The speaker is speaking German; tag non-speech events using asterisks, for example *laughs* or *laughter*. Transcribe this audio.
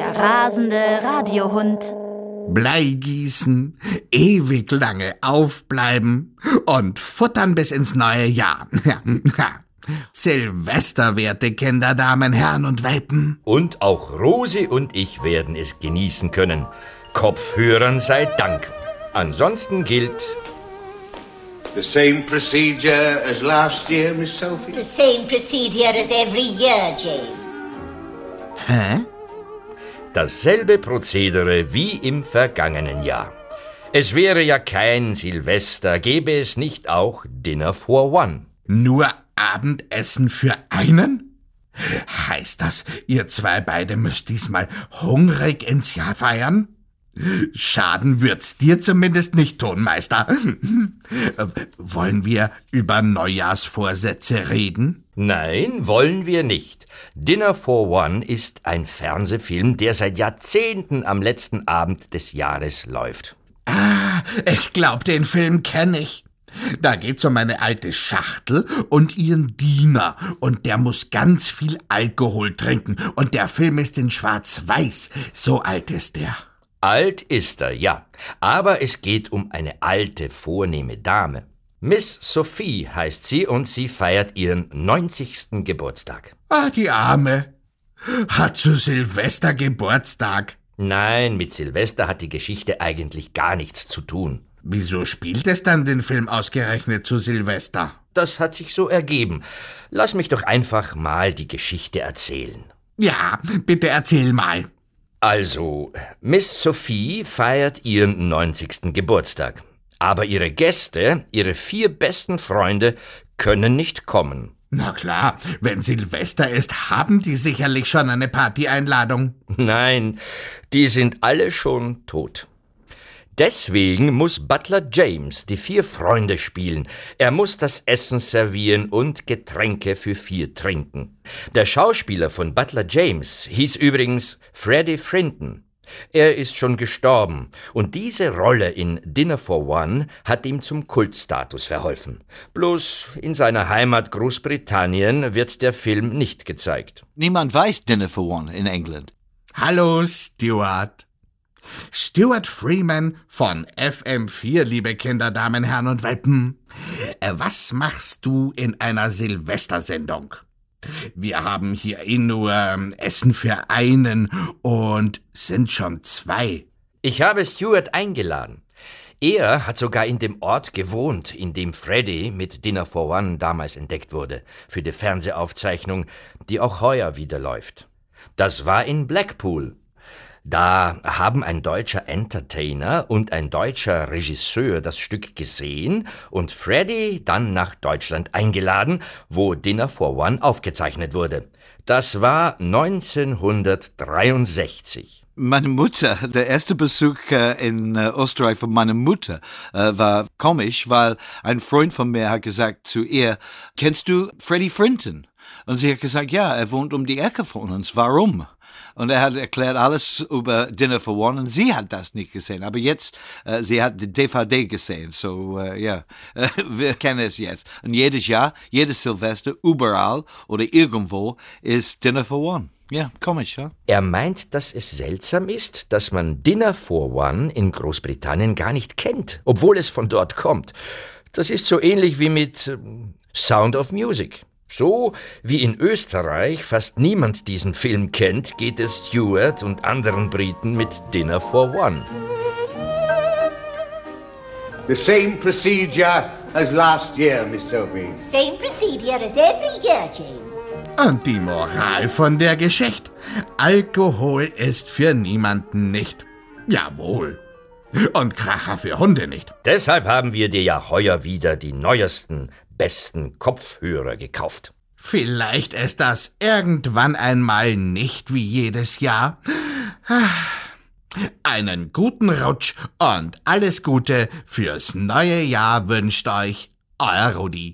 Radiohund. Bleigießen, ewig lange aufbleiben und futtern bis ins neue Jahr. *laughs* Silvester, werte Kinder, Damen, Herren und Welpen. Und auch Rosi und ich werden es genießen können. Kopfhörern sei Dank. Ansonsten gilt The same procedure as last year, Miss Sophie? The same procedure as every year, Jane. Hä? Dasselbe Prozedere wie im vergangenen Jahr. Es wäre ja kein Silvester, gäbe es nicht auch Dinner for One. Nur Abendessen für einen? Heißt das, ihr zwei beide müsst diesmal hungrig ins Jahr feiern? Schaden wird's dir zumindest nicht tun, Meister. *laughs* Äh, wollen wir über Neujahrsvorsätze reden? Nein, wollen wir nicht. Dinner for One ist ein Fernsehfilm, der seit Jahrzehnten am letzten Abend des Jahres läuft. Ah, ich glaub, den Film kenn ich. Da geht's um eine alte Schachtel und ihren Diener, und der muss ganz viel Alkohol trinken, und der Film ist in Schwarz-Weiß. So alt ist der. Alt ist er, ja. Aber es geht um eine alte, vornehme Dame. Miss Sophie heißt sie und sie feiert ihren 90. Geburtstag. Ah, die Arme. Hat zu Silvester Geburtstag. Nein, mit Silvester hat die Geschichte eigentlich gar nichts zu tun. Wieso spielt es dann den Film ausgerechnet zu Silvester? Das hat sich so ergeben. Lass mich doch einfach mal die Geschichte erzählen. Ja, bitte erzähl mal. Also, Miss Sophie feiert ihren 90. Geburtstag. Aber ihre Gäste, ihre vier besten Freunde, können nicht kommen. Na klar, wenn Silvester ist, haben die sicherlich schon eine Partyeinladung. Nein, die sind alle schon tot. Deswegen muss Butler James die vier Freunde spielen. Er muss das Essen servieren und Getränke für vier trinken. Der Schauspieler von Butler James hieß übrigens Freddie Frinton. Er ist schon gestorben, und diese Rolle in Dinner for One hat ihm zum Kultstatus verholfen. Bloß in seiner Heimat Großbritannien wird der Film nicht gezeigt. Niemand weiß Dinner for One in England. Hallo, Stuart. Stuart Freeman von FM4, liebe Kinder, Damen, Herren und Welpen. Äh, was machst du in einer Silvestersendung? Wir haben hier eh nur ähm, Essen für einen und sind schon zwei. Ich habe Stuart eingeladen. Er hat sogar in dem Ort gewohnt, in dem Freddy mit Dinner for One damals entdeckt wurde, für die Fernsehaufzeichnung, die auch heuer wieder läuft. Das war in Blackpool, da haben ein deutscher Entertainer und ein deutscher Regisseur das Stück gesehen und Freddy dann nach Deutschland eingeladen, wo Dinner for One aufgezeichnet wurde. Das war 1963. Meine Mutter, der erste Besuch äh, in äh, Österreich von meiner Mutter äh, war komisch, weil ein Freund von mir hat gesagt zu ihr, kennst du Freddie Frinton? Und sie hat gesagt, ja, er wohnt um die Ecke von uns. Warum? Und er hat erklärt alles über Dinner for One und sie hat das nicht gesehen. Aber jetzt, äh, sie hat die DVD gesehen. So, äh, ja, äh, *laughs* wir kennen es jetzt. Und jedes Jahr, jedes Silvester, überall oder irgendwo ist Dinner for One. Ja, komisch, ja. Er meint, dass es seltsam ist, dass man Dinner for One in Großbritannien gar nicht kennt, obwohl es von dort kommt. Das ist so ähnlich wie mit ähm, Sound of Music. So wie in Österreich fast niemand diesen Film kennt, geht es Stuart und anderen Briten mit Dinner for One. The same procedure as last year, Miss Sophie. Same procedure as every year, James. Und die Moral von der Geschichte. Alkohol ist für niemanden nicht. Jawohl. Und Kracher für Hunde nicht. Deshalb haben wir dir ja heuer wieder die neuesten besten Kopfhörer gekauft. Vielleicht ist das irgendwann einmal nicht wie jedes Jahr. Einen guten Rutsch und alles Gute fürs neue Jahr wünscht euch euer Rudi.